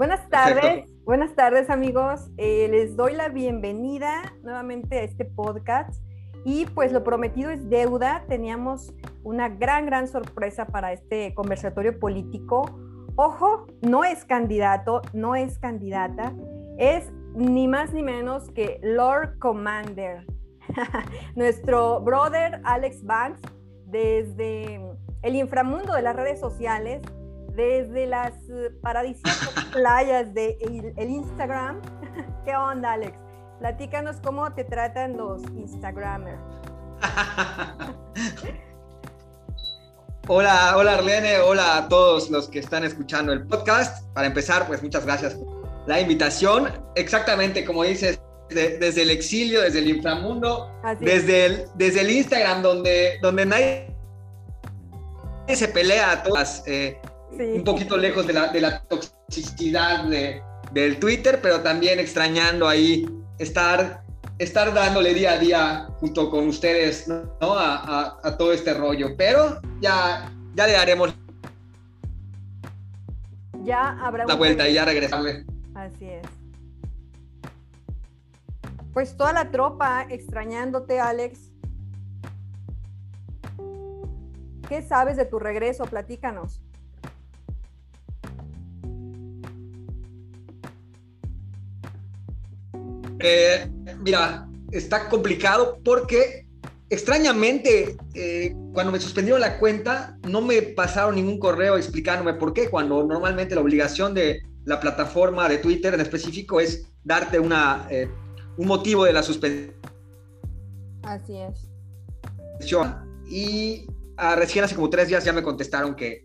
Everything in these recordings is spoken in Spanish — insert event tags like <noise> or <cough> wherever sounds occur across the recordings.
Buenas tardes, buenas tardes amigos. Eh, les doy la bienvenida nuevamente a este podcast y pues lo prometido es deuda. Teníamos una gran, gran sorpresa para este conversatorio político. Ojo, no es candidato, no es candidata, es ni más ni menos que Lord Commander, <laughs> nuestro brother Alex Banks, desde el inframundo de las redes sociales, desde las eh, paradisíacas <laughs> playas de el, Instagram. <laughs> ¿Qué onda, Alex? Platícanos cómo te tratan los Instagramers. <laughs> hola, hola Arlene, hola a todos los que están escuchando el podcast. Para empezar, pues muchas gracias por la invitación. Exactamente como dices, desde el exilio, desde el inframundo, desde el, desde el Instagram, donde, donde nadie se pelea a todas. Eh, un poquito lejos de la, de la toxicidad de, del Twitter, pero también extrañando ahí estar, estar dándole día a día junto con ustedes ¿no? a, a, todo este rollo. Pero ya, ya le daremos ya habrá la vuelta y ya regresarle. Así es. Pues toda la tropa extrañándote, Alex. ¿Qué sabes de tu regreso? Platícanos. Eh, mira, está complicado porque extrañamente, eh, cuando me suspendieron la cuenta, no me pasaron ningún correo explicándome por qué, cuando normalmente la obligación de la plataforma de Twitter en específico es darte una, eh, un motivo de la suspensión. Así es. Y a, recién hace como tres días ya me contestaron que,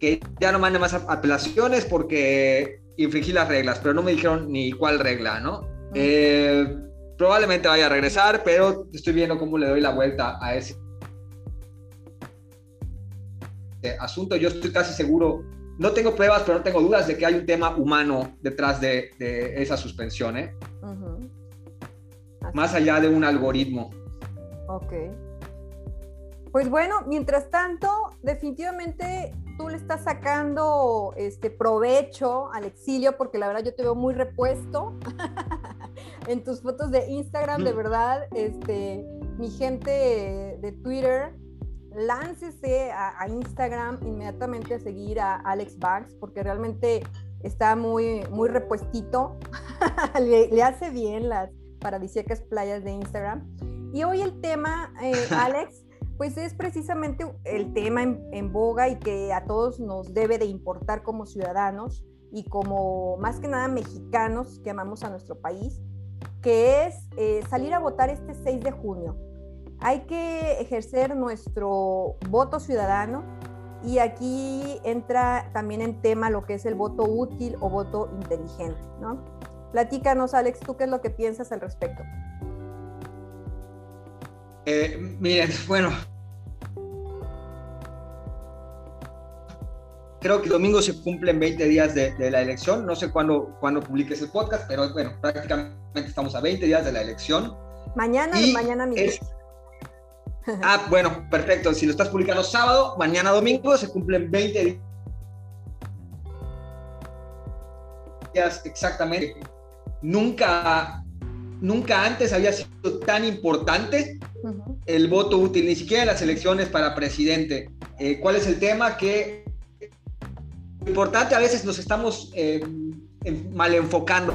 que ya no mande más apelaciones porque infringí las reglas, pero no me dijeron ni cuál regla, ¿no? Eh, probablemente vaya a regresar, pero estoy viendo cómo le doy la vuelta a ese asunto. Yo estoy casi seguro, no tengo pruebas, pero no tengo dudas de que hay un tema humano detrás de, esa suspensión, ¿eh? Más allá de un algoritmo. Ok. Pues bueno, mientras tanto, definitivamente tú le estás sacando este provecho al exilio, porque la verdad yo te veo muy repuesto <laughs> en tus fotos de Instagram, de verdad, este, mi gente de Twitter, láncese a, Instagram inmediatamente a seguir a Alex Banks, porque realmente está muy, muy repuestito, <laughs> le, hace bien las paradisíacas playas de Instagram. Y hoy el tema, eh, <laughs> Alex, pues es precisamente el tema en, boga y que a todos nos debe de importar como ciudadanos y como más que nada mexicanos que amamos a nuestro país, que es eh, salir a votar este 6 de junio. Hay que ejercer nuestro voto ciudadano y aquí entra también en tema lo que es el voto útil o voto inteligente, ¿no? Platícanos, Alex, ¿tú qué es lo que piensas al respecto? Eh, miren, bueno. Creo que domingo se cumplen 20 días de, la elección. No sé cuándo, cuándo publiques el podcast, pero bueno, prácticamente estamos a 20 días de la elección. Mañana, y mañana mismo. <laughs> ah, bueno, perfecto. Si lo estás publicando sábado, mañana domingo se cumplen 20 días exactamente. Nunca nunca antes había sido tan importante el voto útil, ni siquiera en las elecciones para presidente. Eh, ¿Cuál es el tema? Que importante a veces nos estamos eh, mal enfocando.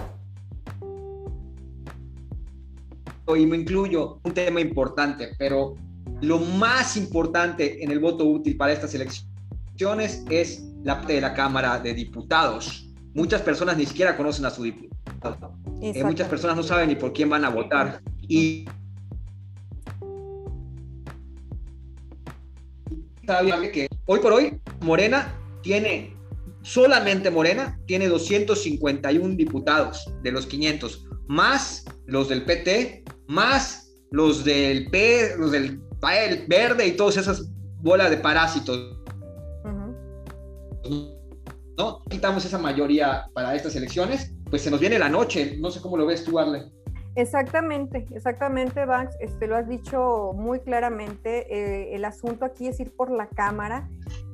Y me incluyo un tema importante, pero lo más importante en el voto útil para estas elecciones es la de la Cámara de Diputados. Muchas personas ni siquiera conocen a su diputado. Eh, muchas personas no saben ni por quién van a votar. Y que hoy por hoy Morena tiene, solamente Morena, tiene 251 diputados de los 500, más los del PT, más los del P, los del Verde y todas esas bolas de parásitos. ¿No? Quitamos esa mayoría para estas elecciones pues se nos viene la noche. No sé cómo lo ves tú, Arle. Exactamente, exactamente, Banks. Este, lo has dicho muy claramente. Eh, el asunto aquí es ir por la cámara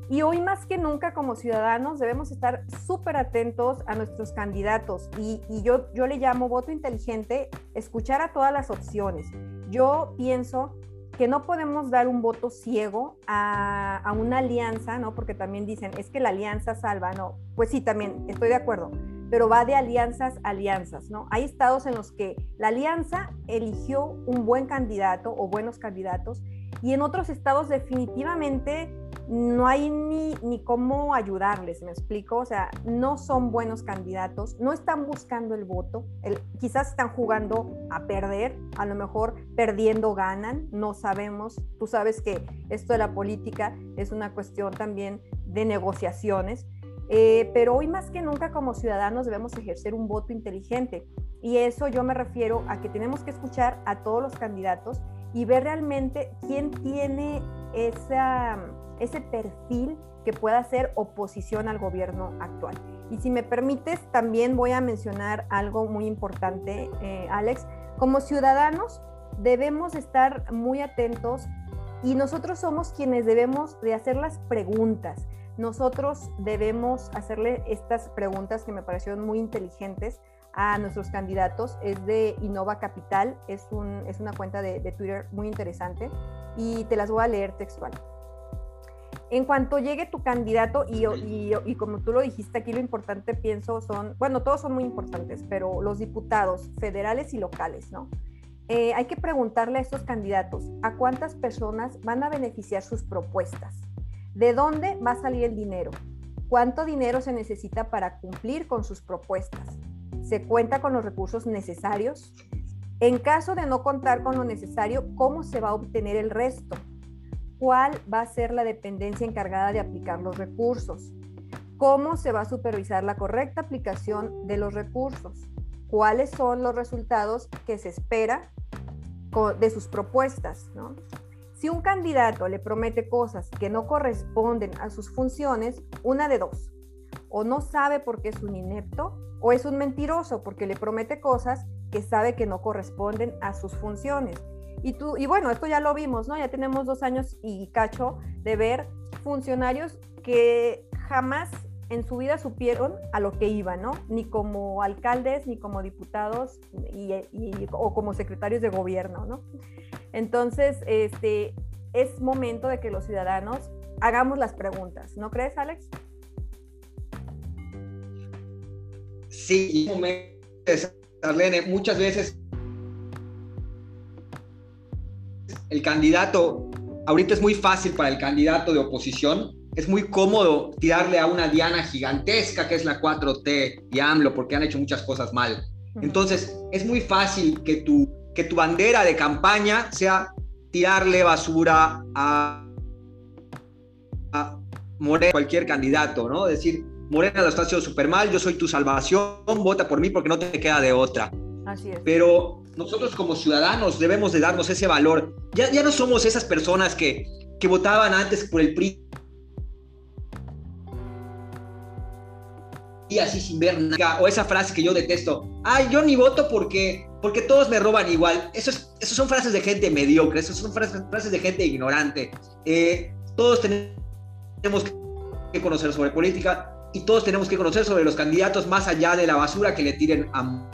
Y hoy más que nunca como ciudadanos debemos estar súper atentos a nuestros candidatos y, yo, yo le llamo voto inteligente, escuchar a todas las opciones. Yo pienso que no podemos dar un voto ciego a, a, una alianza, ¿no? Porque también dicen, es que la alianza salva, ¿no? Pues sí, también estoy de acuerdo, pero va de alianzas a alianzas, ¿no? Hay estados en los que la alianza eligió un buen candidato o buenos candidatos y en otros estados definitivamente no hay ni, ni cómo ayudarles, me explico, o sea, no son buenos candidatos, no están buscando el voto, quizás están jugando a perder, a lo mejor perdiendo ganan, no sabemos, tú sabes que esto de la política es una cuestión también de negociaciones, eh, pero hoy más que nunca como ciudadanos debemos ejercer un voto inteligente y eso yo me refiero a que tenemos que escuchar a todos los candidatos y ver realmente quién tiene esa, ese perfil que pueda hacer oposición al gobierno actual. Y si me permites, también voy a mencionar algo muy importante, eh, Alex. Como ciudadanos debemos estar muy atentos y nosotros somos quienes debemos de hacer las preguntas. Nosotros debemos hacerle estas preguntas que me parecieron muy inteligentes a nuestros candidatos es de Innova Capital, es, un, es una cuenta de, Twitter muy interesante y te las voy a leer textual. En cuanto llegue tu candidato, y, y, como tú lo dijiste aquí, lo importante pienso son, bueno, todos son muy importantes, pero los diputados federales y locales, ¿no? Eh, hay que preguntarle a estos candidatos a cuántas personas van a beneficiar sus propuestas, de dónde va a salir el dinero, cuánto dinero se necesita para cumplir con sus propuestas, se cuenta con los recursos necesarios. En caso de no contar con lo necesario, ¿cómo se va a obtener el resto? ¿Cuál va a ser la dependencia encargada de aplicar los recursos? ¿Cómo se va a supervisar la correcta aplicación de los recursos? ¿Cuáles son los resultados que se espera de sus propuestas? Si un candidato le promete cosas que no corresponden a sus funciones, una de dos, o no sabe por qué es un inepto o es un mentiroso porque le promete cosas que sabe que no corresponden a sus funciones. Y, tú, y bueno, esto ya lo vimos, ¿no? Ya tenemos dos años y cacho de ver funcionarios que jamás en su vida supieron a lo que iban, ¿no? Ni como alcaldes, ni como diputados, o como secretarios de gobierno, ¿no? Entonces, este, es momento de que los ciudadanos hagamos las preguntas, ¿no crees, Alex? Sí, Arlene, muchas veces el candidato, ahorita es muy fácil para el candidato de oposición, es muy cómodo tirarle a una diana gigantesca que es la 4T y AMLO, porque han hecho muchas cosas mal. Entonces, es muy fácil que tu, que tu bandera de campaña sea tirarle basura a, a cualquier candidato, ¿no? Decir, Morena lo está haciendo súper mal, yo soy tu salvación, vota por mí porque no te queda de otra. Así es. Pero nosotros como ciudadanos debemos de darnos ese valor. Ya, ya no somos esas personas que, que votaban antes por el PRI y así sin ver nada. O esa frase que yo detesto, ay, yo ni voto porque, porque todos me roban igual. Eso, es, eso son frases de gente mediocre, eso son frases, frases de gente ignorante. Eh, todos tenemos que conocer sobre política, y todos tenemos que conocer sobre los candidatos más allá de la basura que le tiren a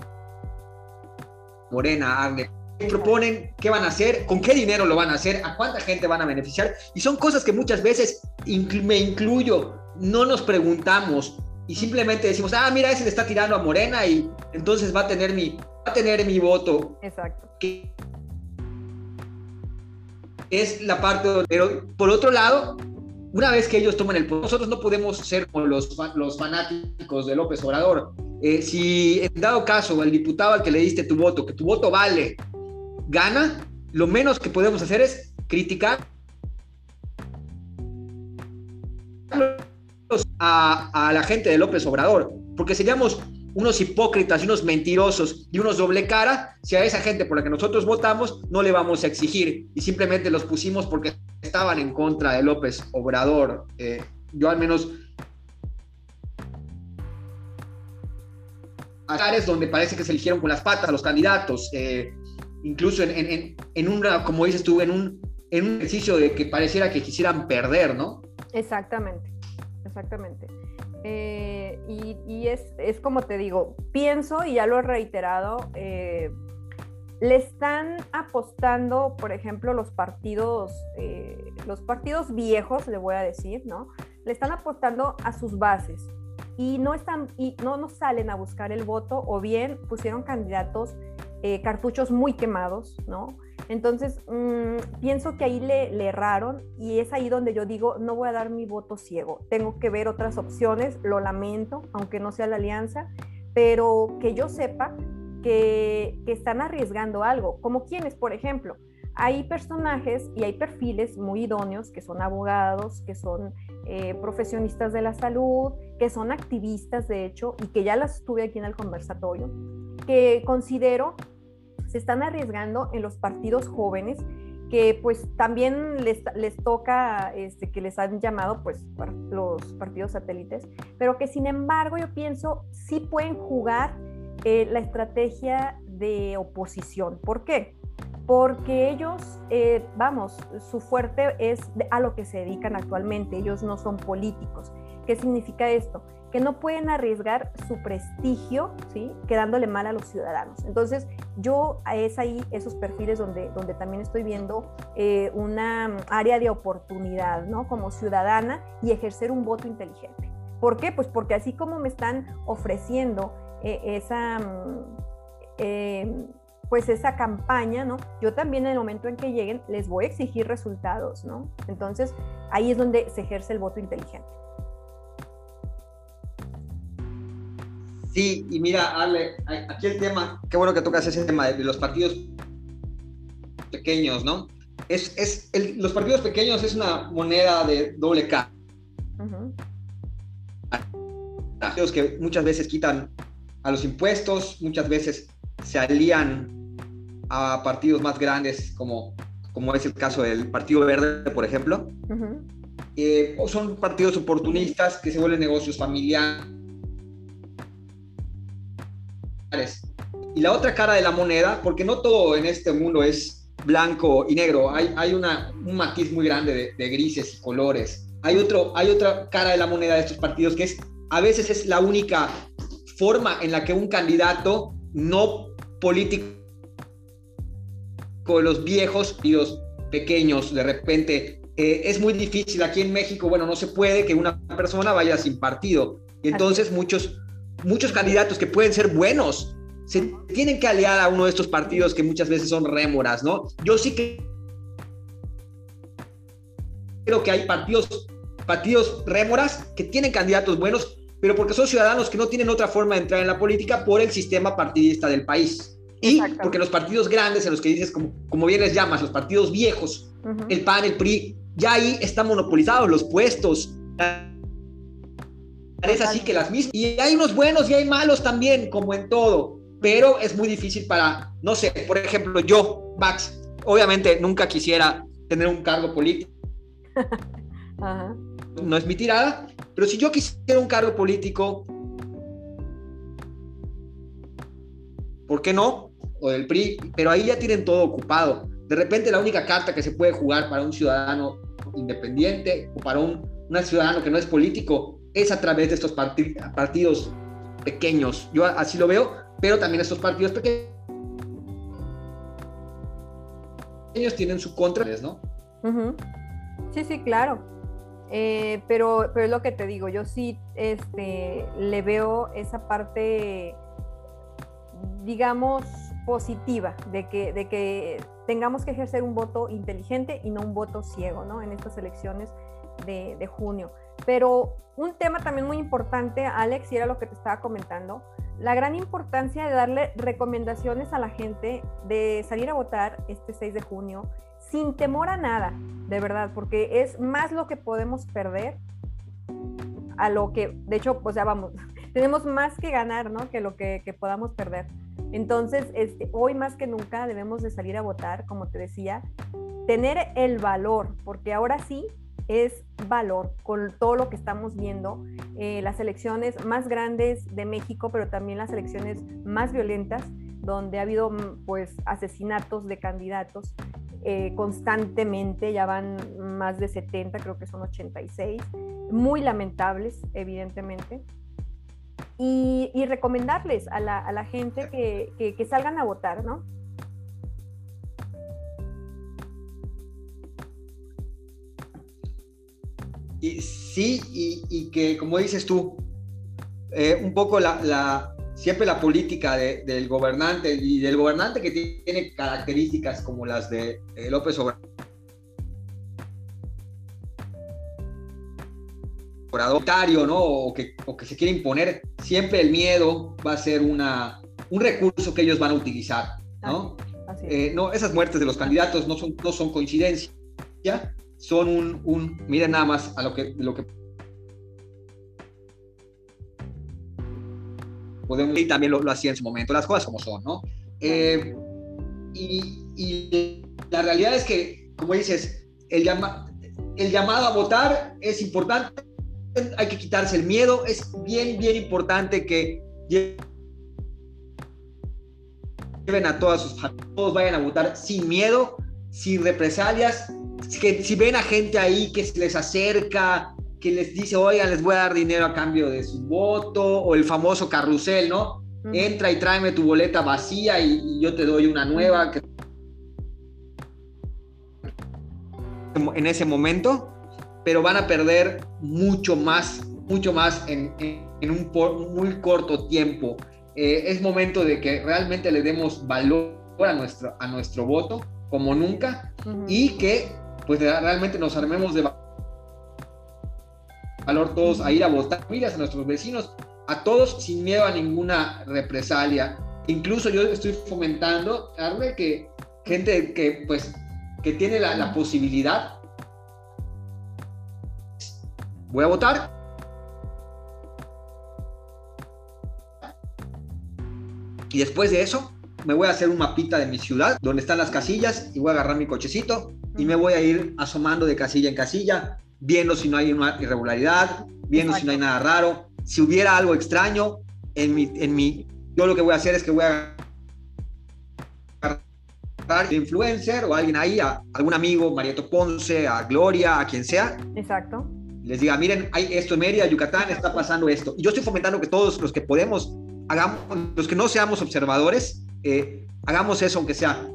Morena, a ¿Qué proponen? ¿Qué van a hacer? ¿Con qué dinero lo van a hacer? ¿A cuánta gente van a beneficiar? Y son cosas que muchas veces, me incluyo, no nos preguntamos y simplemente decimos, ah, mira, ese le está tirando a Morena y entonces va a tener mi, va a tener mi voto. Exacto. es la parte, pero por otro lado, una vez que ellos toman el poder, nosotros no podemos ser como los, los fanáticos de López Obrador. Eh, si en dado caso el diputado al que le diste tu voto, que tu voto vale, gana, lo menos que podemos hacer es criticar a, la gente de López Obrador, porque seríamos unos hipócritas y unos mentirosos y unos doble cara si a esa gente por la que nosotros votamos no le vamos a exigir y simplemente los pusimos porque estaban en contra de López Obrador. Eh, yo al menos... es donde parece que se eligieron con las patas los candidatos, eh, incluso en, en, en, una, como dices tú, en un, en un ejercicio de que pareciera que quisieran perder, ¿no? Exactamente. Exactamente. Eh, y, es, como te digo, pienso, y ya lo he reiterado, eh, le están apostando, por ejemplo, los partidos, eh, los partidos viejos, le voy a decir, ¿no? Le están apostando a sus bases y no están y no nos salen a buscar el voto o bien pusieron candidatos cartuchos muy quemados, ¿no? Entonces, mm, pienso que ahí le, erraron y es ahí donde yo digo, no voy a dar mi voto ciego, tengo que ver otras opciones, lo lamento, aunque no sea la alianza, pero que yo sepa que, están arriesgando algo, como quienes, por ejemplo, hay personajes y hay perfiles muy idóneos que son abogados, que son eh, profesionistas de la salud, que son activistas, de hecho, y que ya las estuve aquí en el conversatorio, que considero se están arriesgando en los partidos jóvenes que pues también les, les toca este, que les han llamado pues los partidos satélites, pero que sin embargo yo pienso sí pueden jugar eh, la estrategia de oposición. ¿Por qué? Porque ellos, eh, vamos, su fuerte es a lo que se dedican actualmente, ellos no son políticos. ¿Qué significa esto? que no pueden arriesgar su prestigio, ¿sí? Quedándole mal a los ciudadanos. Entonces, yo es ahí esos perfiles donde, donde también estoy viendo eh, una área de oportunidad, ¿no? Como ciudadana y ejercer un voto inteligente. ¿Por qué? Pues porque así como me están ofreciendo eh, esa... Mm, em, pues esa campaña, ¿no? Yo también en el momento en que lleguen les voy a exigir resultados, ¿no? Entonces ahí es donde se ejerce el voto inteligente. Sí, y mira, Ale, aquí el tema, qué bueno que tocas ese tema de los partidos pequeños, ¿no? Es, es los partidos pequeños es una moneda de doble K. Partidos que muchas veces quitan a los impuestos, muchas veces se alían a partidos más grandes, como, como es el caso del Partido Verde, por ejemplo. Eh, o son partidos oportunistas que se vuelven negocios familiares y la otra cara de la moneda, porque no todo en este mundo es blanco y negro, hay, hay una, un matiz muy grande de, grises y colores. Hay, otro, hay otra cara de la moneda de estos partidos que es, a veces es la única forma en la que un candidato no político de los viejos y los pequeños de repente eh, es muy difícil aquí en México bueno no se puede que una persona vaya sin partido entonces muchos muchos candidatos que pueden ser buenos se tienen que aliar a uno de estos partidos que muchas veces son rémoras, ¿no? Yo sí que creo que hay partidos, partidos rémoras que tienen candidatos buenos, pero porque son ciudadanos que no tienen otra forma de entrar en la política por el sistema partidista del país. Y porque los partidos grandes, en los que dices, como, como bien les llamas, los partidos viejos, el PAN, el PRI, ya ahí están monopolizados los puestos es así que las mismas. Y hay unos buenos y hay malos también, como en todo. Pero es muy difícil para, no sé, por ejemplo, yo, Max, obviamente nunca quisiera tener un cargo político. <laughs> No es mi tirada, pero si yo quisiera un cargo político, ¿por qué no? O del PRI, pero ahí ya tienen todo ocupado. De repente la única carta que se puede jugar para un ciudadano independiente o para un, un ciudadano que no es político es a través de estos partidos pequeños. Yo así lo veo, pero también estos partidos pequeños tienen su contra, ¿no? Sí, sí, claro. Eh, pero, pero es lo que te digo, yo sí este, le veo esa parte, digamos, positiva de que, de que tengamos que ejercer un voto inteligente y no un voto ciego, ¿no? En estas elecciones de junio. Pero un tema también muy importante, Alex, y era lo que te estaba comentando, la gran importancia de darle recomendaciones a la gente de salir a votar este 6 de junio sin temor a nada, de verdad, porque es más lo que podemos perder a lo que, de hecho, pues ya vamos, <laughs> tenemos más que ganar, ¿no? Que lo que, que podamos perder. Entonces, este, hoy más que nunca debemos de salir a votar, como te decía, tener el valor, porque ahora sí es valor con todo lo que estamos viendo, eh, las elecciones más grandes de México, pero también las elecciones más violentas, donde ha habido mm, pues asesinatos de candidatos. eh, constantemente, ya van más de 70, creo que son 86, muy lamentables, evidentemente. Y, recomendarles a la, gente que, salgan a votar, ¿no? Y, sí, y, que como dices tú, eh, un poco la, siempre la política del gobernante y del gobernante que tiene características como las de eh, López Obrador. ¿no? O que, o que se quiere imponer, siempre el miedo va a ser una, un recurso que ellos van a utilizar, ¿no? Eh, no, esas muertes de los candidatos no son, no son coincidencia, son un, un, miren nada más a lo que, lo que podemos, y también lo, lo, hacía en su momento, las cosas como son, ¿no? Eh, y, la realidad es que, como dices, el, llama, el llamado a votar es importante, hay que quitarse el miedo, es bien, bien importante que lleven a todas sus todos vayan a votar sin miedo, sin represalias, que si ven a gente ahí que se les acerca, que les dice, oigan, les voy a dar dinero a cambio de su voto, o el famoso carrusel, ¿no? Entra y tráeme tu boleta vacía y, yo te doy una nueva. En ese momento, pero van a perder mucho más, mucho más en, un muy corto tiempo. Eh, es momento de que realmente le demos valor a nuestro, a nuestro voto como nunca y que pues realmente nos armemos de valor todos a ir a votar, miras a nuestros vecinos, a todos sin miedo a ninguna represalia. Incluso yo estoy fomentando, darle que gente que pues que tiene la, la posibilidad voy a votar. Y después de eso, me voy a hacer un mapita de mi ciudad, donde están las casillas, y voy a agarrar mi cochecito y me voy a ir asomando de casilla en casilla, viendo si no hay una irregularidad, viendo si no hay nada raro. Si hubiera algo extraño en mi, en mi, yo lo que voy a hacer es que voy a agarrar influencer o alguien ahí, a algún amigo, Marieto Ponce, a Gloria, a quien sea. Exacto les diga, miren, hay esto en Mérida, Yucatán, está pasando esto. Y yo estoy fomentando que todos los que podemos, hagamos, los que no seamos observadores, eh, hagamos eso, aunque sea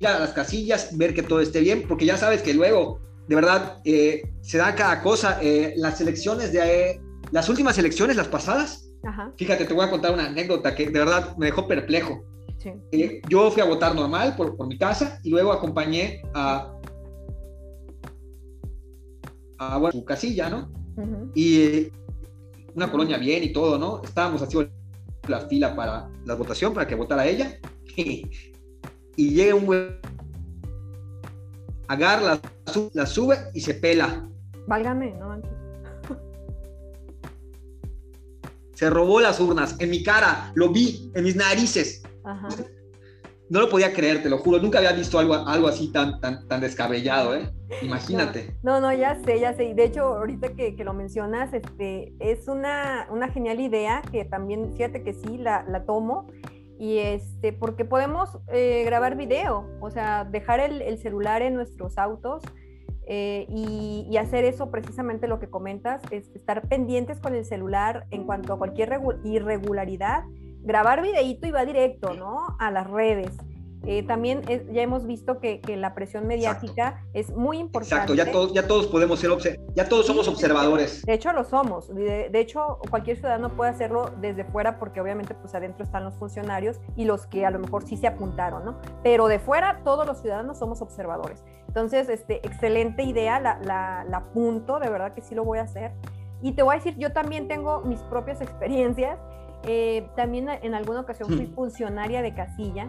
ir a las casillas, ver que todo esté bien, porque ya sabes que luego, de verdad, eh, se da cada cosa. Eh, las elecciones de las últimas elecciones, las pasadas, fíjate, te voy a contar una anécdota que de verdad me dejó perplejo. yo fui a votar normal por, por mi casa y luego acompañé a a su casilla, ¿no? Y eh, una colonia bien y todo, ¿no? Estábamos haciendo la fila para la votación, para que votara ella. <laughs> y llega un güey, agarra, la, sube y se pela. Válgame, ¿no? Se robó las urnas en mi cara, lo vi en mis narices. Ajá no lo podía creer, te lo juro, nunca había visto algo, algo así tan, tan, tan descabellado, ¿eh? <laughs> Imagínate. No, no, ya sé, ya sé. De hecho, ahorita que, que lo mencionas, este, es una, una, genial idea que también, fíjate que sí, la, la tomo. Y este, porque podemos eh, grabar video, o sea, dejar el, el celular en nuestros autos eh, y, y, hacer eso precisamente lo que comentas, es estar pendientes con el celular en cuanto a cualquier irregularidad grabar videíto y va directo, ¿no? A las redes. Eh, también ya hemos visto que, la presión mediática es muy importante. Exacto, ya todos, ya todos podemos ser, ya todos somos observadores. De hecho, lo somos. De, hecho, cualquier ciudadano puede hacerlo desde fuera porque obviamente pues adentro están los funcionarios y los que a lo mejor sí se apuntaron, ¿no? Pero de fuera todos los ciudadanos somos observadores. Entonces, este, excelente idea, la, la, la apunto, de verdad que sí lo voy a hacer. Y te voy a decir, yo también tengo mis propias <laughs> experiencias eh, también en alguna ocasión fui funcionaria de casilla.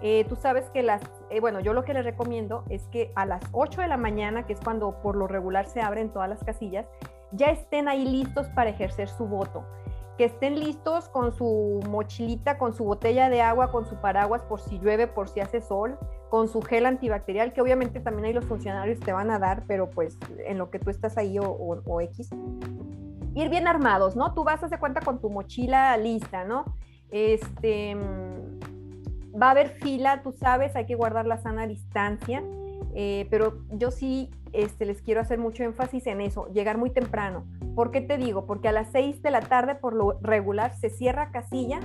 Eh, tú sabes que las, eh, bueno, yo lo que les recomiendo es que a las 8 de la mañana, que es cuando por lo regular se abren todas las casillas, ya estén ahí listos para ejercer su voto. Que estén listos con su mochilita, con su botella de agua, con su paraguas por si llueve, por si hace sol, con su gel antibacterial, que obviamente también ahí los funcionarios te van a dar, pero pues en lo que tú estás ahí o, o X ir bien armados, ¿no? Tú vas a hacer cuenta con tu mochila lista, ¿no? Este, va a haber fila, tú sabes, hay que guardar la sana distancia, eh, pero yo sí este, les quiero hacer mucho énfasis en eso, llegar muy temprano. ¿Por qué te digo? Porque a las 6 de la tarde, por lo regular, se cierra casilla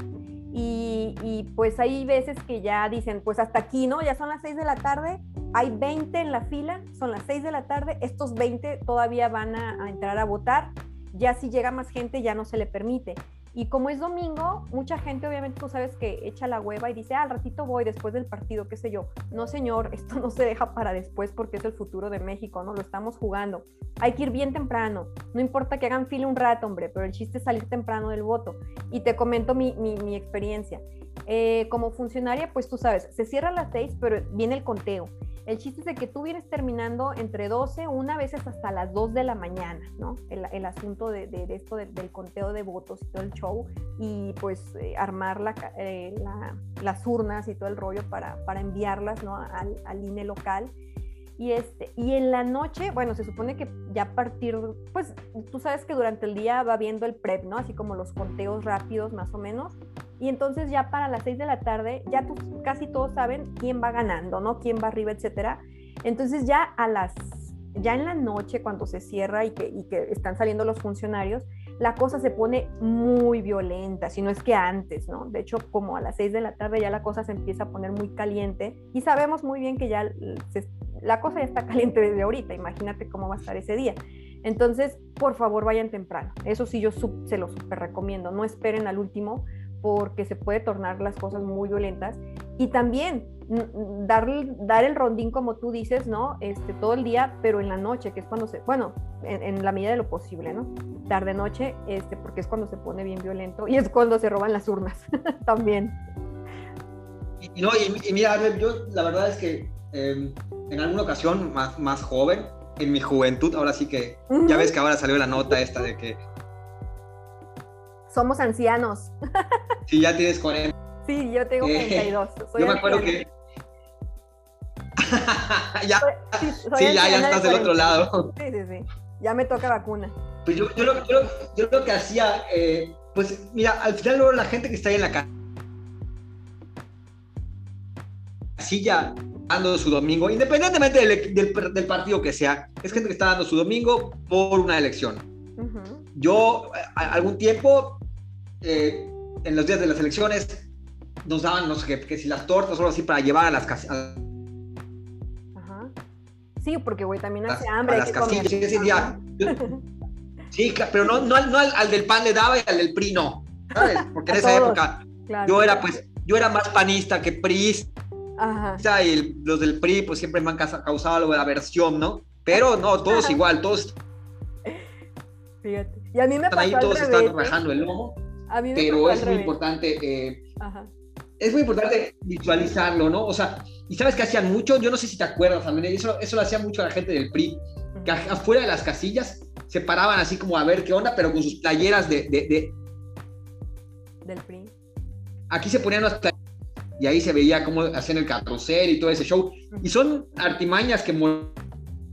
y, y, pues hay veces que ya dicen, pues hasta aquí, ¿no? Ya son las 6 de la tarde, hay 20 en la fila, son las 6 de la tarde, estos 20 todavía van a, a entrar a votar, ya si llega más gente ya no se le permite. Y como es domingo, mucha gente obviamente tú sabes que echa la hueva y dice, ah, al ratito voy después del partido, qué sé yo. No, señor, <laughs> esto no se deja para después porque es el futuro de México, ¿no? Lo estamos jugando. Hay que ir bien temprano. No importa que hagan fila un rato, hombre, pero el chiste es salir temprano del voto. Y te comento mi, mi, mi experiencia. Eh, como funcionaria, pues tú sabes, se cierra a las seis, pero viene el conteo. El chiste es de que tú vienes terminando entre 12, una veces hasta las 2 de la mañana, ¿no? El, asunto de, esto del conteo de votos y todo el show y pues eh, armar eh, la, las urnas y todo el rollo para, para enviarlas, ¿no? Al, al INE local. Y, este, y en la noche, bueno, se supone que ya a partir, pues tú sabes que durante el día va viendo el PREP, ¿no? Así como los conteos rápidos más o menos. Y entonces ya para las 6 de la tarde, ya tú, casi todos saben quién va ganando, ¿no? Quién va arriba, etcétera. Entonces ya a las, ya en la noche cuando se cierra y que, y que están saliendo los funcionarios, la cosa se pone muy violenta, si no es que antes, ¿no? De hecho, como a las 6 de la tarde ya la cosa se empieza a poner muy caliente y sabemos muy bien que ya la cosa ya está <laughs> caliente desde ahorita, imagínate cómo va a estar ese día. Entonces, por favor, vayan temprano. Eso sí, yo se lo super recomiendo. No esperen al último porque se puede tornar las cosas muy violentas. Y también dar, dar el rondín, como tú dices, ¿no? Este, todo el día, pero en la noche, que es cuando se, bueno, en, la medida de lo posible, ¿no? Tarde noche, este, porque es cuando se pone bien violento y es cuando se roban las urnas <laughs> también. Y, no, y, mira, yo la verdad es que em, en alguna ocasión más, más joven, en mi juventud, ahora sí que, ya ves que ahora salió la nota esta de que somos ancianos. Sí, ya tienes 40. Sí, yo tengo 42. Eh, yo me acuerdo que... <laughs> ya, sí, ya, ya estás del otro lado. Sí, sí, sí. Ya me toca vacuna. Pues yo, yo, lo, yo, lo, que hacía, eh, pues mira, al final luego la gente que está ahí en la casilla dando su domingo, independientemente del, del, del, partido que sea, es gente que está dando su domingo por una elección. Yo, algún tiempo, eh, en los días de las elecciones nos daban, no sé qué, si las tortas o algo así para llevar a las casas. Ajá. Sí, porque, güey, también hace hambre. A las casillas, <laughs> sí, pero no, no, no al, del pan le daba y al del PRI no, ¿sabes? Porque en <laughs> esa época yo era, pues, yo era más panista que PRI. Ajá. Y los del PRI, pues, siempre me han causado algo de aversión, ¿no? Pero no, todos <laughs> igual, todos... Fíjate. Y a mí me pasó ahí todos están rajando el lomo pero es muy importante, eh, es muy importante visualizarlo, ¿no? O sea, y sabes que hacían mucho, yo no sé si te acuerdas también, eso, eso lo hacía mucho la gente del PRI, que afuera de las casillas se paraban así como a ver qué onda, pero con sus playeras de... de, Del PRI. Aquí se ponían las playeras y ahí se veía cómo hacían el carrusel y todo ese show. Y son artimañas que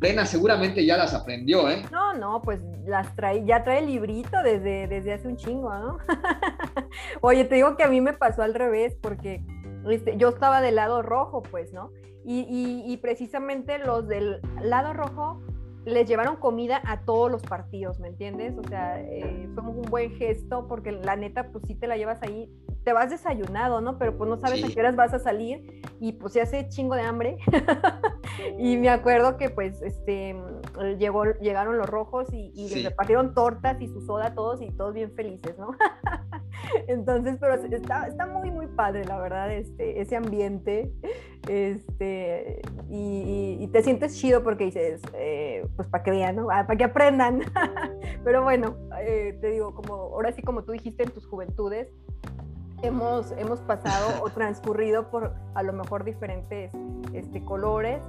Morena seguramente ya las aprendió, ¿eh? No, no, pues las trae, ya trae el librito desde, desde hace un chingo, ¿no? <laughs> Oye, te digo que a mí me pasó al revés porque este, yo estaba del lado rojo, pues, ¿no? Y, y, precisamente los del lado rojo les llevaron comida a todos los partidos, ¿me entiendes? O sea, eh, fue un buen gesto porque la neta, pues sí te la llevas ahí te vas desayunado, ¿no? Pero pues no sabes a qué horas vas a salir y pues se hace chingo de hambre. <laughs> y me acuerdo que pues este llegó, llegaron los rojos y, les repartieron tortas y su soda a todos y todos bien felices, ¿no? <laughs> Entonces, pero está, está muy, muy padre, la verdad, este, ese ambiente. Este, y, te sientes chido porque dices, eh, pues para que vean, ¿no? Ah, para que aprendan. <laughs> pero bueno, eh, te digo, como ahora sí, como tú dijiste en tus juventudes, hemos, hemos pasado <laughs> o transcurrido por a lo mejor diferentes este, colores.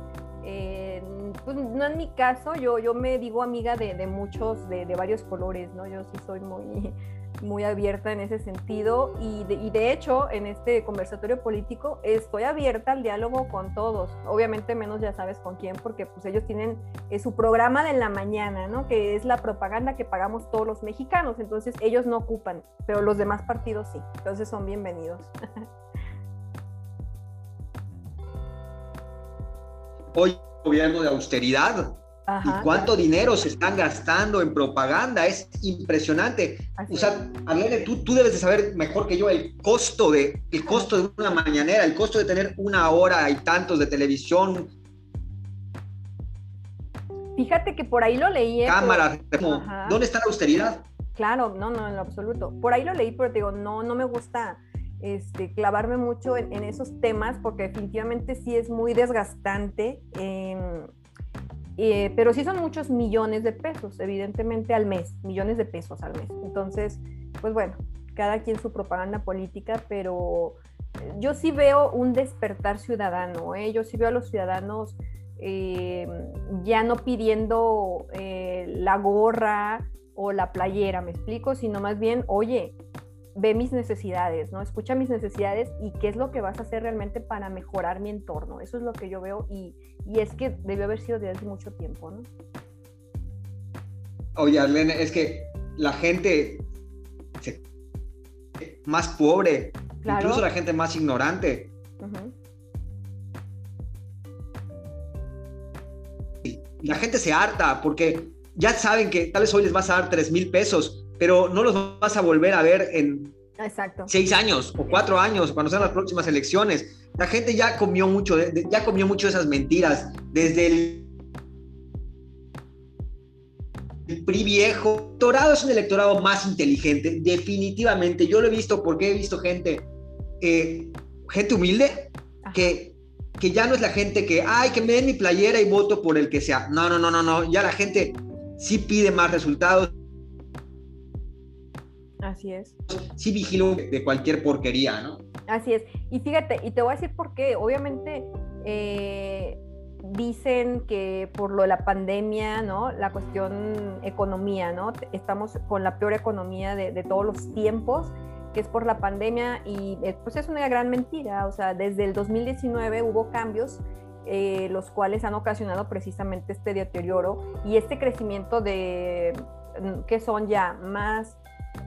pues no en mi caso, yo, yo me digo amiga de, de muchos, de, de, varios colores, ¿no? Yo sí soy muy, muy abierta en ese sentido y de, hecho en este conversatorio político estoy abierta al diálogo con todos, obviamente menos ya sabes con quién porque pues ellos tienen eh, su programa de la mañana, ¿no? Que es la propaganda que pagamos todos los mexicanos, entonces ellos no ocupan, pero los demás partidos sí, entonces son bienvenidos. Hoy gobierno de austeridad, ¿Y cuánto dinero se están gastando en propaganda? Es impresionante. o sea, Arlene, tú, tú debes de saber mejor que yo el costo, de, el costo de una mañanera, el costo de tener una hora y tantos de televisión. Fíjate que por ahí lo leí. ¿eh? Cámaras, ¿dónde está la austeridad? Claro, no, no, en lo absoluto. Por ahí lo leí, pero te digo, no, no me gusta este, clavarme mucho en, esos temas porque definitivamente sí es muy desgastante. Em, eh, pero sí son muchos millones de pesos, evidentemente al mes, millones de pesos al mes. Entonces, pues bueno, cada quien su propaganda política, pero yo sí veo un despertar ciudadano, ¿eh? yo sí veo a los ciudadanos eh, ya no pidiendo la gorra o la playera, me explico, sino más bien, oye, ve mis necesidades, ¿no? Escucha mis necesidades y qué es lo que vas a hacer realmente para mejorar mi entorno. Eso es lo que yo veo y, y es que debió haber sido desde hace mucho tiempo, ¿no? Oye, Arlene, es que la gente más pobre, incluso la gente más ignorante. La gente se harta porque ya saben que tal vez hoy les vas a dar 3 mil pesos, pero no los vas a volver a ver en Exacto. seis años o cuatro años, cuando sean las próximas elecciones. La gente ya comió mucho, ya comió mucho esas mentiras, desde el, el PRI viejo. El electorado es un electorado más inteligente, definitivamente. Yo lo he visto porque he visto gente, eh, gente humilde, que, que ya no es la gente que, ay, que me den mi playera y voto por el que sea. No, no, no, no, no. Ya la gente sí pide más resultados, Así es. Sí vigilo de cualquier porquería, ¿no? Así es. Y fíjate, y te voy a decir por qué. Obviamente eh, dicen que por lo de la pandemia, ¿no? La cuestión economía, ¿no? Estamos con la peor economía de, todos los tiempos que es por la pandemia y eh, pues es una gran mentira, o sea, desde el 2019 hubo cambios eh, los cuales han ocasionado precisamente este deterioro y este crecimiento de mm, que son ya más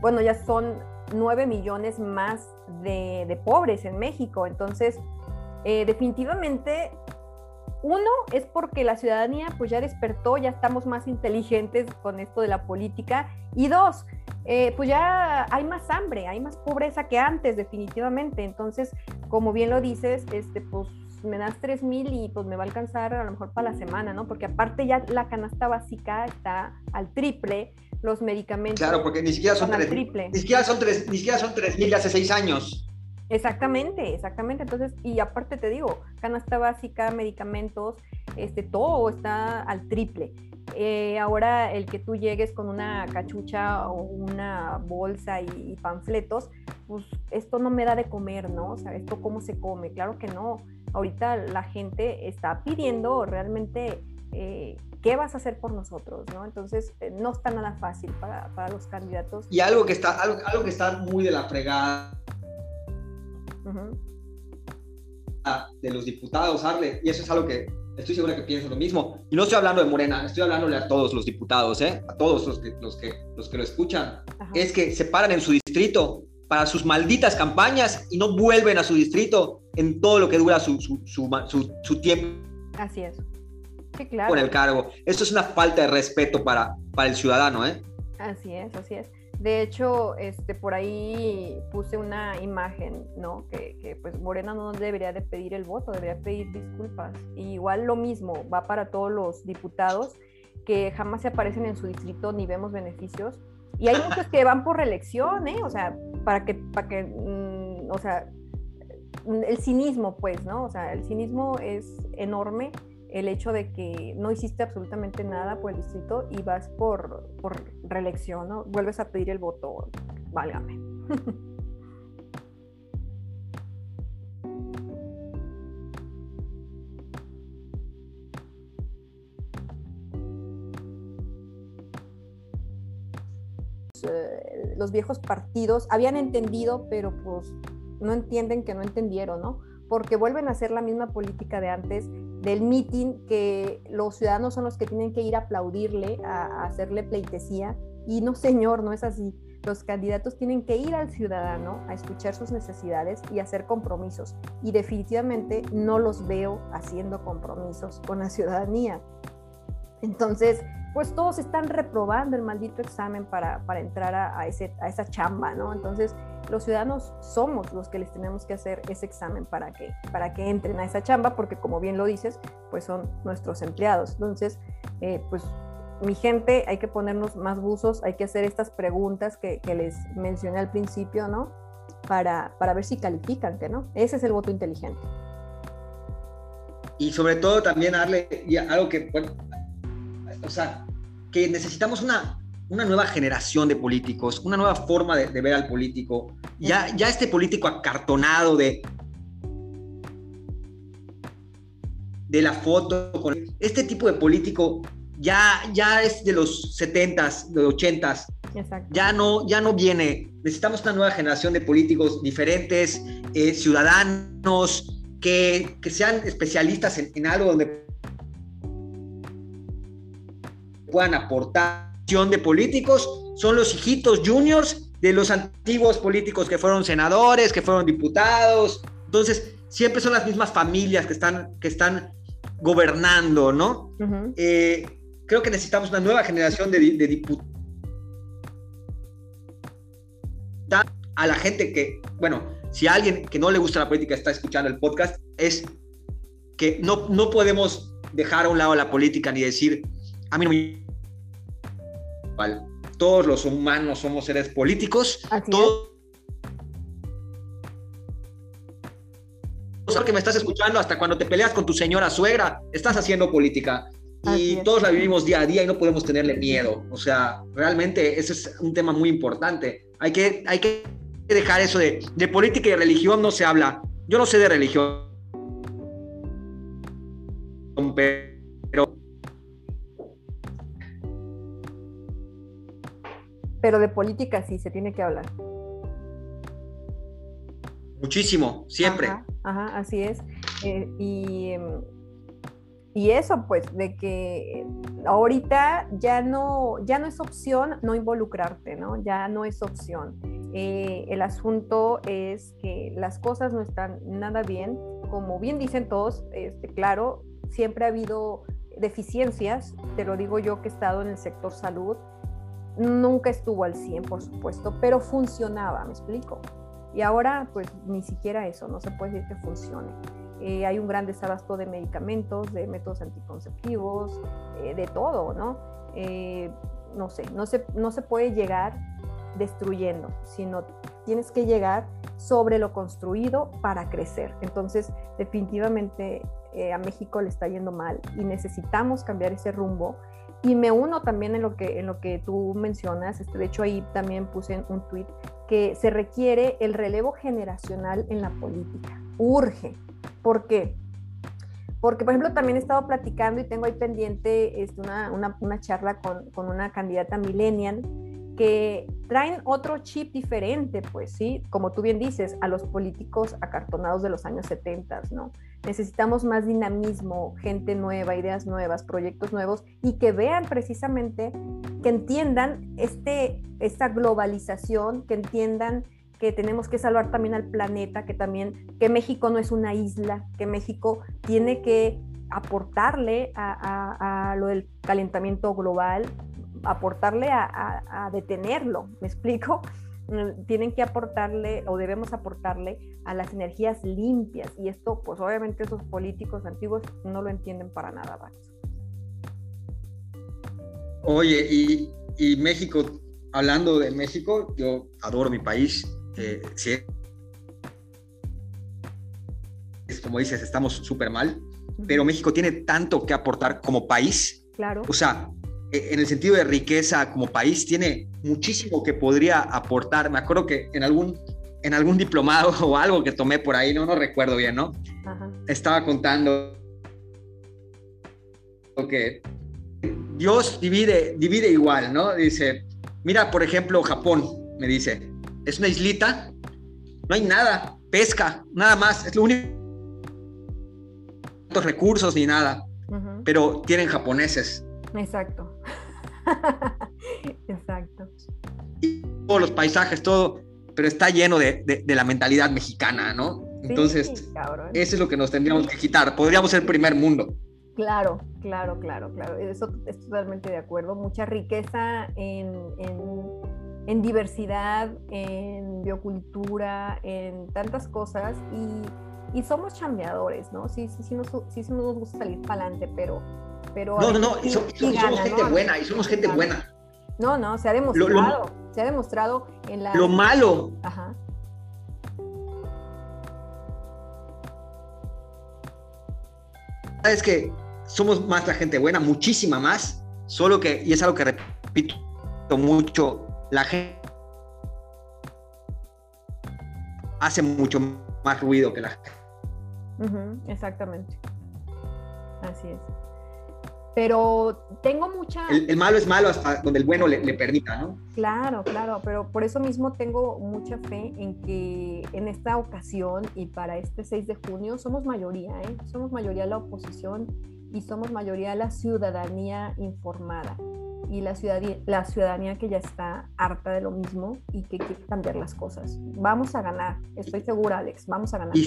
bueno, ya son 9 millones más de, pobres en México. Entonces, eh, definitivamente, uno es porque la ciudadanía pues ya despertó, ya estamos más inteligentes con esto de la política. Y dos, eh, pues ya hay más hambre, hay más pobreza que antes, definitivamente. Entonces, como bien lo dices, este, pues me das 3 mil y pues me va a alcanzar a lo mejor para la semana, ¿no? Porque aparte ya la canasta básica está al triple, los medicamentos. Claro, porque ni siquiera son tres, triple. Ni siquiera son tres, ni siquiera son tres mil hace seis años. Exactamente, exactamente. Entonces, y aparte te digo, canasta básica, medicamentos, este, todo está al triple. Eh, ahora el que tú llegues con una cachucha o una bolsa y, panfletos, pues esto no me da de comer, ¿no? O sea, esto cómo se come, claro que no. Ahorita la gente está pidiendo realmente eh, ¿qué vas a hacer por nosotros? ¿no? Entonces, eh, no está nada fácil para, para, los candidatos. Y algo que está, algo, algo que está muy de la fregada de los diputados, Arle, y eso es algo que estoy seguro que piensan lo mismo. Y no estoy hablando de Morena, estoy hablándole a todos los diputados, ¿eh? a todos los que, los que, los que lo escuchan. Es que se paran en su distrito para sus malditas campañas y no vuelven a su distrito en todo lo que dura su, su, su, su tiempo. Así es con el cargo. Esto es una falta de respeto para, para el ciudadano, ¿eh? Así es, así es. De hecho, este, por ahí puse una imagen, ¿no? Que, que, pues Morena no debería de pedir el voto, debería pedir disculpas. Y igual lo mismo va para todos los diputados que jamás se aparecen en su distrito ni vemos beneficios. Y hay muchos que van por reelección, ¿eh? O sea, para que, para que, mm, o sea, el cinismo, pues, ¿no? O sea, el cinismo es enorme el hecho de que no hiciste absolutamente nada por el distrito y vas por, por reelección, ¿no? Vuelves a pedir el voto, válgame. <laughs> Eh, los viejos partidos habían entendido, pero pues no entienden que no entendieron, ¿no? Porque vuelven a hacer la misma política de antes del meeting que los ciudadanos son los que tienen que ir a aplaudirle, a, hacerle pleitesía. Y no, señor, no es así. Los candidatos tienen que ir al ciudadano a escuchar sus necesidades y hacer compromisos. Y definitivamente no los veo haciendo compromisos con la ciudadanía. Entonces, pues todos están reprobando el maldito examen para, entrar a, ese, a esa chamba, ¿no? Entonces, los ciudadanos somos los que les tenemos que hacer ese examen para que, para que entren a esa chamba, porque como bien lo dices, pues son nuestros empleados. Entonces, eh, pues mi gente, hay que ponernos más buzos, hay que hacer estas preguntas que, les mencioné al principio, ¿no? Para, para ver si califican, no. Ese es el voto inteligente. Y sobre todo también darle algo que, bueno, o sea, que necesitamos una, una nueva generación de políticos, una nueva forma de, ver al político. Ya, ya este político acartonado de, de la foto, con este tipo de político ya, ya es de los 70s, de los 80s. Ya no, ya no viene. Necesitamos una nueva generación de políticos diferentes, eh, ciudadanos, que, que, sean especialistas en, en algo donde puedan aportar de políticos son los hijitos juniors de los antiguos políticos que fueron senadores, que fueron diputados. Entonces, siempre son las mismas familias que están, que están gobernando, ¿no? Eh, creo que necesitamos una nueva generación de, de diputados. A la gente que, bueno, si alguien que no le gusta la política está escuchando el podcast, es que no, no podemos dejar a un lado la política ni decir, a mí no me todos los humanos somos seres políticos. todos que me estás escuchando, hasta cuando te peleas con tu señora suegra, estás haciendo política. Y todos la vivimos día a día y no podemos tenerle miedo. O sea, realmente ese es un tema muy importante. Hay que, hay que dejar eso de, de política y religión no se habla. Yo no sé de religión, pero pero de política sí se tiene que hablar. Muchísimo, siempre. Ajá, así es. Eh, y, y, eso, pues, de que ahorita ya no, ya no es opción no involucrarte, ¿no? Ya no es opción. Eh, el asunto es que las cosas no están nada bien. Como bien dicen todos, este, claro, siempre ha habido deficiencias, te lo digo yo que he estado en el sector salud, Nunca estuvo al 100, por supuesto, pero funcionaba, me explico. Y ahora, pues ni siquiera eso, no se puede decir que funcione. Eh, hay un gran desabasto de medicamentos, de métodos anticonceptivos, eh, de todo, ¿no? Eh, no sé, no se, no se puede llegar destruyendo, sino tienes que llegar sobre lo construido para crecer. Entonces, definitivamente a México le está yendo mal y necesitamos cambiar ese rumbo y me uno también en lo que, en lo que tú mencionas, este, de hecho ahí también puse un tuit, que se requiere el relevo generacional en la política, urge. ¿Por qué? Porque, por ejemplo, también he estado platicando y tengo ahí pendiente este, una, una, una charla con, con una candidata millennial que traen otro chip diferente, pues sí, como tú bien dices, a los políticos acartonados de los años 70, ¿no? Necesitamos más dinamismo, gente nueva, ideas nuevas, proyectos nuevos y que vean precisamente, que entiendan este, esta globalización, que entiendan que tenemos que salvar también al planeta, que también, que México no es una isla, que México tiene que aportarle a, a lo del calentamiento global, aportarle a, detenerlo, ¿me explico? Mm, tienen que aportarle o debemos aportarle a las energías limpias y esto pues obviamente esos políticos antiguos no lo entienden para nada, Max. Oye, y, México, hablando de México, yo adoro mi país, eh, es como dices, estamos súper mal, pero México tiene tanto que aportar como país. Claro. O sea, en el sentido de riqueza como país, tiene muchísimo que podría aportar. Me acuerdo que en algún, en algún diplomado <laughs> o algo que tomé por ahí, no, no recuerdo bien, ¿no? Estaba contando que Dios divide, divide igual, ¿no? Dice, mira, por ejemplo, Japón, me dice, es una islita, no hay nada, pesca, nada más, es lo único, recursos ni nada, pero tienen japoneses, Exacto. <laughs> Exacto. todos los paisajes, todo, pero está lleno de, de, la mentalidad mexicana, ¿no? Entonces, eso es lo que nos tendríamos que quitar. Podríamos ser primer mundo. Claro, claro, claro, claro. Eso estoy totalmente de acuerdo. Mucha riqueza en, en, diversidad, en biocultura, en tantas cosas y, y somos chambeadores, ¿no? Sí, sí, sí, nos, sí, sí nos gusta salir para adelante, pero... pero no, no, no, y somos, gente buena, y somos gente buena. No, no, se ha demostrado, se ha demostrado en la... Lo malo. Ajá. Es que somos más la gente buena, muchísima más, solo que, y es algo que repito mucho, la gente hace mucho más ruido que la gente. exactamente. Así es. Pero tengo mucha... El, malo es malo hasta donde el bueno le, le, permita, ¿no? Claro, claro, pero por eso mismo tengo mucha fe en que en esta ocasión y para este 6 de junio somos mayoría, ¿eh? Somos mayoría la oposición y somos mayoría la ciudadanía informada y la ciudadanía, la ciudadanía que ya está harta de lo mismo y que quiere cambiar las cosas. Vamos a ganar, estoy segura, Alex, vamos a ganar. Y,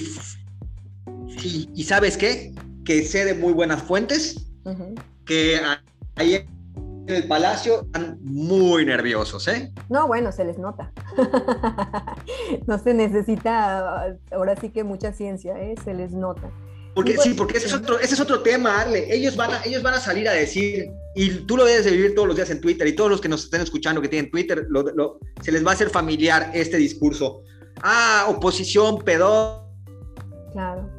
sí, y sabes qué? Que sé de muy buenas fuentes que ahí en el palacio están muy nerviosos, ¿eh? No, bueno, se les nota. <laughs> no se necesita ahora sí que mucha ciencia, ¿eh? Se les nota. Porque, sí, porque ese es otro, ese es otro tema, Arle. Ellos van, a, ellos van a salir a decir, y tú lo debes de vivir todos los días en Twitter, y todos los que nos estén escuchando que tienen Twitter, se les va a hacer familiar este discurso. Ah, oposición, pedor. Claro.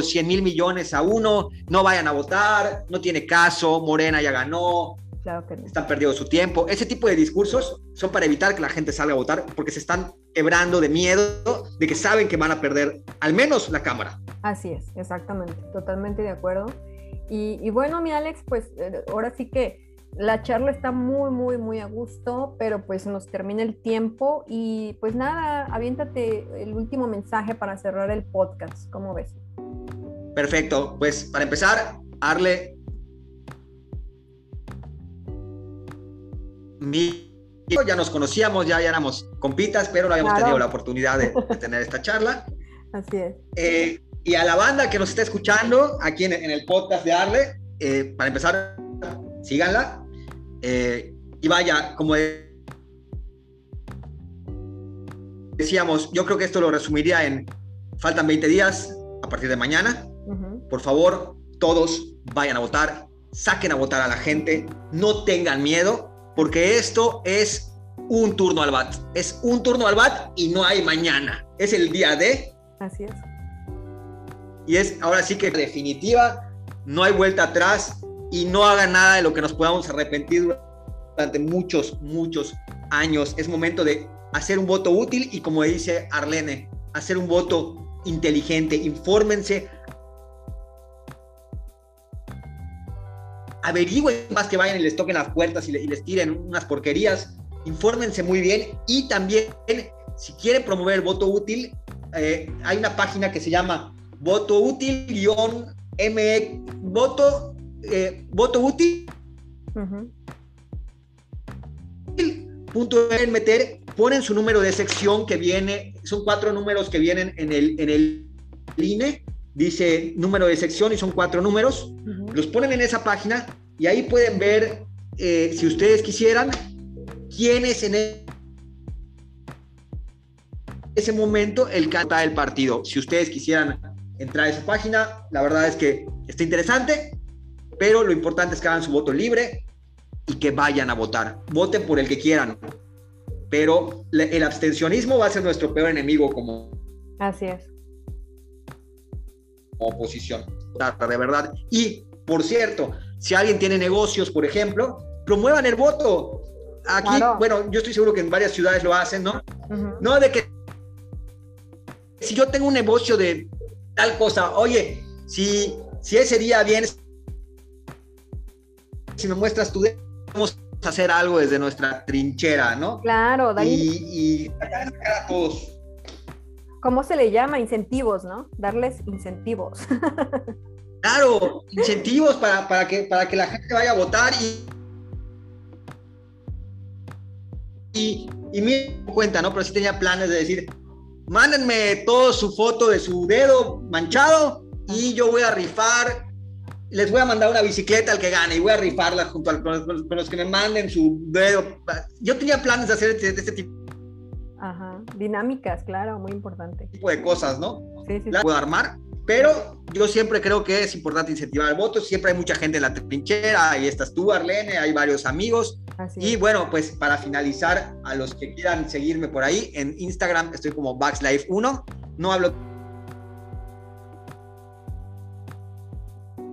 100 mil millones a uno, no vayan a votar, no tiene caso, Morena ya ganó, están perdiendo su tiempo. Ese tipo de discursos son para evitar que la gente salga a votar porque se están quebrando de miedo de que saben que van a perder al menos la Cámara. Así es, exactamente, totalmente de acuerdo. Y, bueno, mi Alex, pues eh, ahora sí que la charla está muy, muy, muy a gusto, pero pues nos termina el tiempo y pues nada, aviéntate el último mensaje para cerrar el podcast, ¿cómo ves? Perfecto, pues para empezar, Arle, ya nos conocíamos, ya, éramos compitas, pero no habíamos tenido la oportunidad <laughs> de, tener esta charla. Así es. Eh, y a la banda que nos está escuchando aquí en, el podcast de Arle, eh, para empezar, síganla. Eh, y vaya, como decíamos, yo creo que esto lo resumiría en, faltan 20 días a partir de mañana. Por favor, todos vayan a votar, saquen a votar a la gente, no tengan miedo porque esto es un turno al BAT. Es un turno al BAT y no hay mañana. Es el día de. Así es. Y es ahora sí que definitiva, no hay vuelta atrás y no haga nada de lo que nos podamos arrepentir durante muchos, muchos años. Es momento de hacer un voto útil y como dice Arlene, hacer un voto inteligente. Infórmense, averigüen más que vayan y les toquen las puertas y, les tiren unas porquerías, infórmense muy bien y también si quieren promover el voto útil, eh, hay una página que se llama voto útil m voto eh, voto útil punto meter ponen su número de sección que viene son cuatro números que vienen en el en el INE dice número de sección y son cuatro números, los ponen en esa página y ahí pueden ver, eh, si ustedes quisieran, quién es en ese momento el canta del partido. Si ustedes quisieran entrar a esa página, la verdad es que está interesante, pero lo importante es que hagan su voto libre y que vayan a votar. Voten por el que quieran, pero el abstencionismo va a ser nuestro peor enemigo como... Así es oposición, de verdad. Y, por cierto, si alguien tiene negocios, por ejemplo, promuevan el voto. Aquí, bueno, yo estoy seguro que en varias ciudades lo hacen, ¿no? No de que si yo tengo un negocio de tal cosa, oye, si, si ese día vienes, si me muestras tu vamos a hacer algo desde nuestra trinchera, ¿no? Claro, David. Y, y a todos. ¿Cómo se le llama? Incentivos, ¿no? Darles incentivos. <laughs> Claro, incentivos para, para, que, para que la gente vaya a votar y y, y me cuenta, ¿no? Pero sí tenía planes de decir, mándenme todo su foto de su dedo manchado y yo voy a rifar, les voy a mandar una bicicleta al que gane y voy a rifarla junto a, con, los que me manden su dedo. Yo tenía planes de hacer este, este tipo. Dinámicas, claro, muy importante. Tipo de cosas, ¿no? Sí, sí. La puedo armar, pero yo siempre creo que es importante incentivar el voto. Siempre hay mucha gente en la trinchera, ahí estás tú, Arlene, hay varios amigos. y bueno, pues para finalizar, a los que quieran seguirme por ahí, en Instagram estoy como BacksLife1. No hablo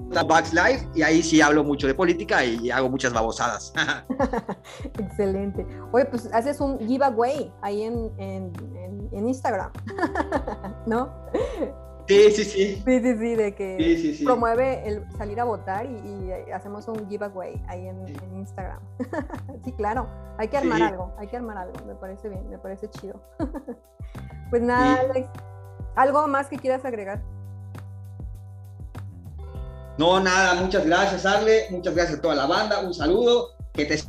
Bugs Live y ahí sí hablo mucho de política y hago muchas babosadas. <laughs> <laughs> Excelente. Oye, pues haces un giveaway ahí en, en, en, Instagram, <laughs> ¿no? Sí, sí, sí. Sí, sí, sí, de que promueve el salir a votar y, hacemos un giveaway ahí en, Instagram. sí, claro, hay que armar algo, hay que armar algo, me parece bien, me parece chido. pues nada, Alex, ¿algo más que quieras agregar? No, nada, muchas gracias, Arle, muchas gracias a toda la banda, un saludo, que te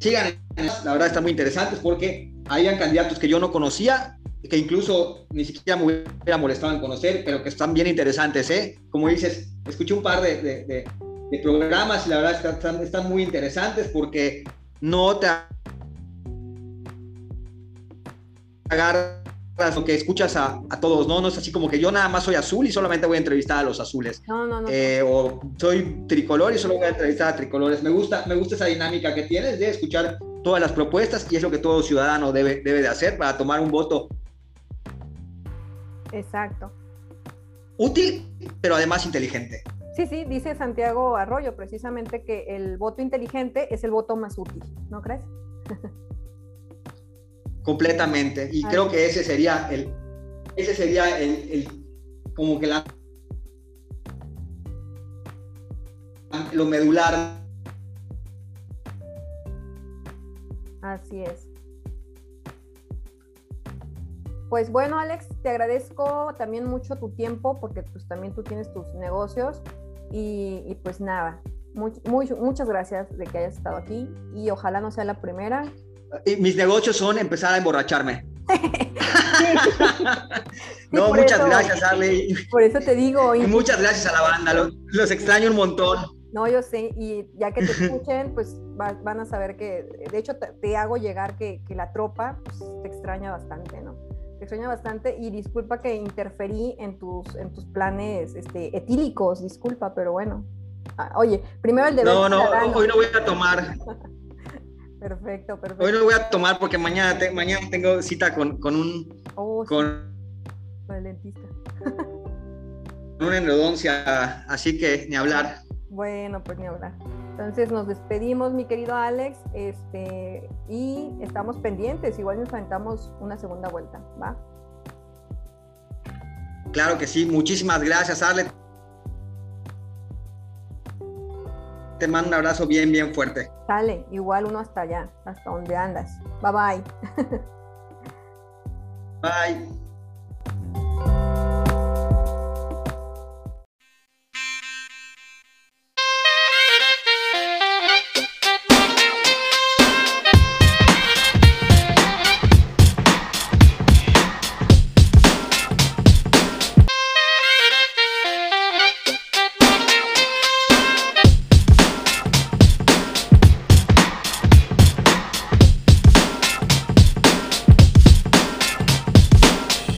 sigan, la verdad están muy interesantes porque habían candidatos que yo no conocía, que incluso ni siquiera me hubiera molestado en conocer, pero que están bien interesantes, ¿eh? Como dices, escuché un par de, programas y la verdad están, están muy interesantes porque no te agarras lo que escuchas a, todos, ¿no? No es así como que yo nada más soy azul y solamente voy a entrevistar a los azules. No, no, no. Eh, o soy tricolor y solo voy a entrevistar a tricolores. Me gusta, me gusta esa dinámica que tienes de escuchar todas las propuestas y es lo que todo ciudadano debe, debe de hacer para tomar un voto. Exacto. Útil, pero además inteligente. Sí, sí, dice Santiago Arroyo precisamente que el voto inteligente es el voto más útil, ¿no crees? <laughs> completamente. Y creo que ese sería el, ese sería el, como que la, lo medular. Así es. Pues bueno, Alex, te agradezco también mucho tu tiempo porque pues también tú tienes tus negocios y, pues nada, muchas gracias de que hayas estado aquí y ojalá no sea la primera mis negocios son empezar a emborracharme. <laughs> <laughs> no, muchas gracias, Arley. Por eso te digo. Y, <laughs> muchas gracias a la banda, los, extraño un montón. No, yo sé, y ya que te escuchen, pues van a saber que, de hecho, te, hago llegar que, la tropa pues, te extraña bastante, ¿no? Te extraña bastante y disculpa que interferí en tus, en tus planes este, etílicos, disculpa, pero bueno. Ah, oye, primero el deber. No, no, hoy no voy a tomar. Perfecto, perfecto. Hoy no voy a tomar porque mañana, mañana tengo cita con, con un... Oh, con, el dentista. <laughs> una endodoncia, así que ni hablar. Bueno, pues ni hablar. Entonces nos despedimos, mi querido Alex, este, y estamos pendientes. Igual nos aventamos una segunda vuelta, ¿va? Claro que sí. Muchísimas gracias, Alex. Te mando un abrazo bien, bien fuerte. Sale, igual uno hasta allá, hasta donde andas. Bye bye. <laughs> bye.